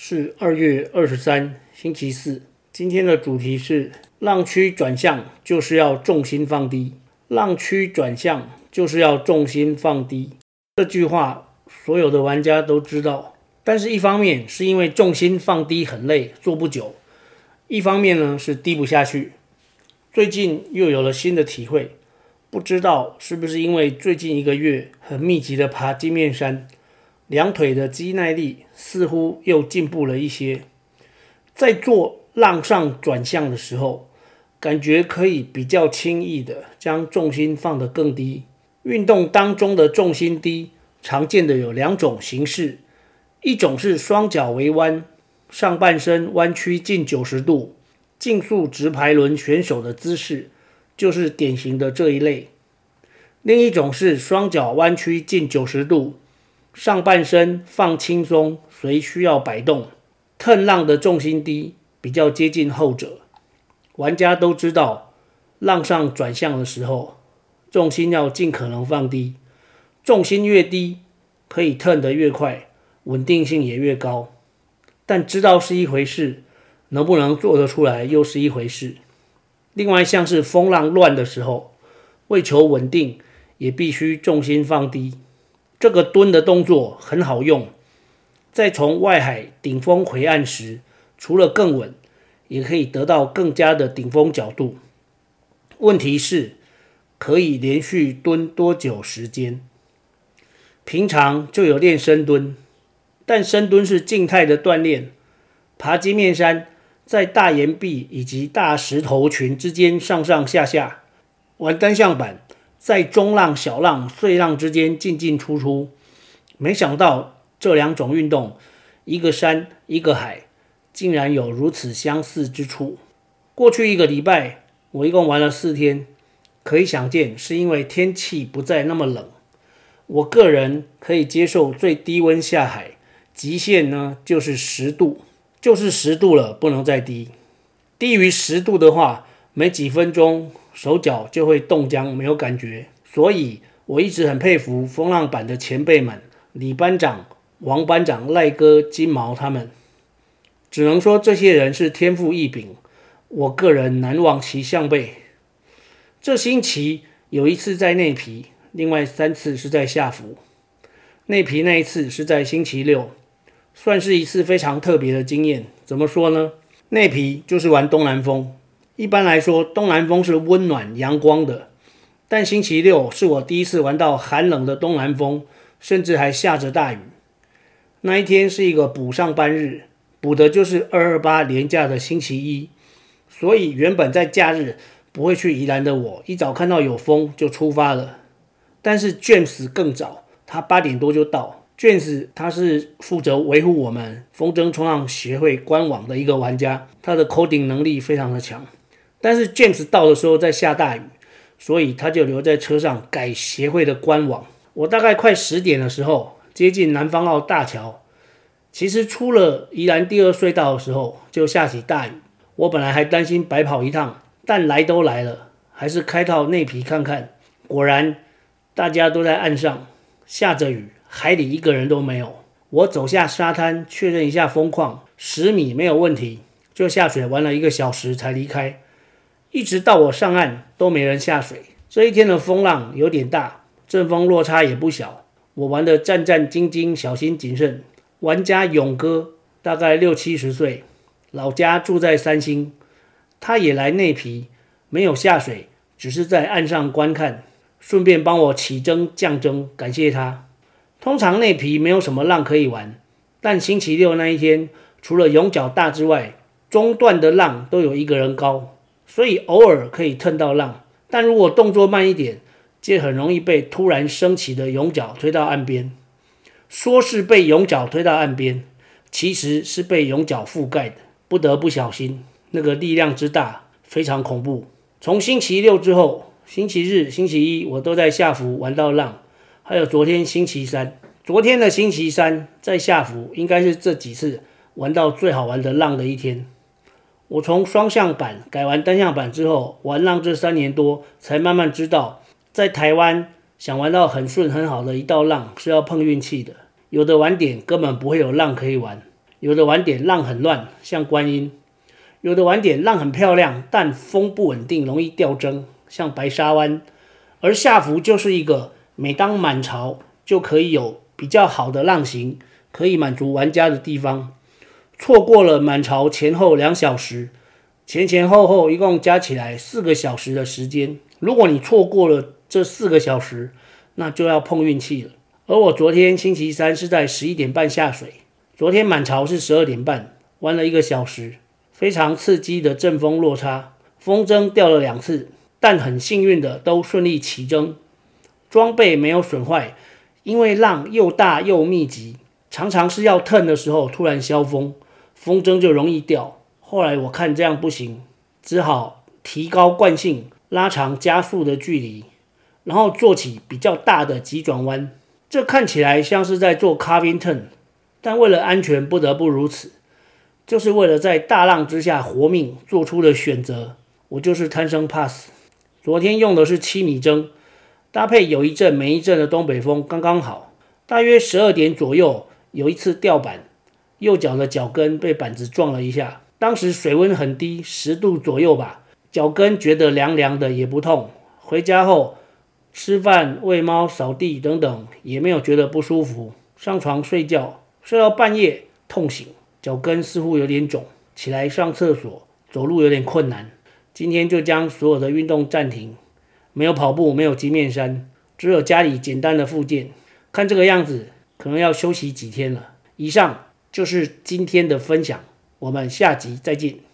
是二月二十三，星期四。今天的主题是浪区转向就是要重心放低。浪区转向就是要重心放低。这句话所有的玩家都知道。但是，一方面是因为重心放低很累，做不久；一方面呢是低不下去。最近又有了新的体会，不知道是不是因为最近一个月很密集的爬金面山，两腿的肌耐力似乎又进步了一些。在做浪上转向的时候，感觉可以比较轻易的将重心放得更低。运动当中的重心低，常见的有两种形式。一种是双脚微弯，上半身弯曲近九十度，竞速直排轮选手的姿势就是典型的这一类。另一种是双脚弯曲近九十度，上半身放轻松，随需要摆动。腾浪的重心低，比较接近后者。玩家都知道，浪上转向的时候，重心要尽可能放低，重心越低，可以腾得越快。稳定性也越高，但知道是一回事，能不能做得出来又是一回事。另外，像是风浪乱的时候，为求稳定，也必须重心放低。这个蹲的动作很好用，在从外海顶峰回岸时，除了更稳，也可以得到更佳的顶峰角度。问题是，可以连续蹲多久时间？平常就有练深蹲。但深蹲是静态的锻炼，爬金面山，在大岩壁以及大石头群之间上上下下，玩单向板，在中浪、小浪、碎浪之间进进出出。没想到这两种运动，一个山一个海，竟然有如此相似之处。过去一个礼拜，我一共玩了四天，可以想见是因为天气不再那么冷。我个人可以接受最低温下海。极限呢，就是十度，就是十度了，不能再低。低于十度的话，没几分钟手脚就会冻僵，没有感觉。所以我一直很佩服风浪板的前辈们，李班长、王班长、赖哥、金毛他们。只能说这些人是天赋异禀，我个人难忘其项背。这星期有一次在内皮，另外三次是在下浮。内皮那一次是在星期六。算是一次非常特别的经验。怎么说呢？内皮就是玩东南风。一般来说，东南风是温暖阳光的。但星期六是我第一次玩到寒冷的东南风，甚至还下着大雨。那一天是一个补上班日，补的就是二二八连假的星期一。所以原本在假日不会去宜兰的我，一早看到有风就出发了。但是 James 更早，他八点多就到。James 他是负责维护我们风筝冲浪协会官网的一个玩家，他的 coding 能力非常的强。但是 James 到的时候在下大雨，所以他就留在车上改协会的官网。我大概快十点的时候接近南方澳大桥，其实出了宜兰第二隧道的时候就下起大雨。我本来还担心白跑一趟，但来都来了，还是开到内皮看看。果然大家都在岸上，下着雨。海里一个人都没有。我走下沙滩确认一下风况，十米没有问题，就下水玩了一个小时才离开。一直到我上岸都没人下水。这一天的风浪有点大，阵风落差也不小。我玩得战战兢兢，小心谨慎。玩家勇哥大概六七十岁，老家住在三星，他也来内皮，没有下水，只是在岸上观看，顺便帮我起征降征，感谢他。通常内皮没有什么浪可以玩，但星期六那一天，除了涌角大之外，中段的浪都有一个人高，所以偶尔可以蹭到浪。但如果动作慢一点，就很容易被突然升起的涌角推到岸边。说是被涌角推到岸边，其实是被涌角覆盖的。不得不小心，那个力量之大，非常恐怖。从星期六之后，星期日、星期一我都在下浮玩到浪，还有昨天星期三，昨天的星期三在下浮，应该是这几次玩到最好玩的浪的一天。我从双向板改完单向板之后，玩浪这三年多，才慢慢知道，在台湾想玩到很顺很好的一道浪是要碰运气的。有的玩点根本不会有浪可以玩，有的玩点浪很乱，像观音；有的玩点浪很漂亮，但风不稳定，容易掉筝，像白沙湾。而下福就是一个每当满潮就可以有比较好的浪型，可以满足玩家的地方。错过了满潮前后两小时，前前后后一共加起来四个小时的时间。如果你错过了这四个小时，那就要碰运气了。而我昨天星期三是在十一点半下水，昨天满潮是十二点半，玩了一个小时，非常刺激的阵风落差，风筝掉了两次，但很幸运的都顺利起征，装备没有损坏，因为浪又大又密集，常常是要 turn 的时候突然消风。风筝就容易掉，后来我看这样不行，只好提高惯性，拉长加速的距离，然后做起比较大的急转弯。这看起来像是在做 carving turn，但为了安全不得不如此，就是为了在大浪之下活命做出的选择。我就是贪生怕死。昨天用的是七米筝，搭配有一阵没一阵的东北风，刚刚好。大约十二点左右，有一次掉板。右脚的脚跟被板子撞了一下，当时水温很低，十度左右吧，脚跟觉得凉凉的，也不痛。回家后吃饭、喂猫、扫地等等，也没有觉得不舒服。上床睡觉，睡到半夜痛醒，脚跟似乎有点肿，起来上厕所，走路有点困难。今天就将所有的运动暂停，没有跑步，没有极面山，只有家里简单的复健。看这个样子，可能要休息几天了。以上。就是今天的分享，我们下集再见。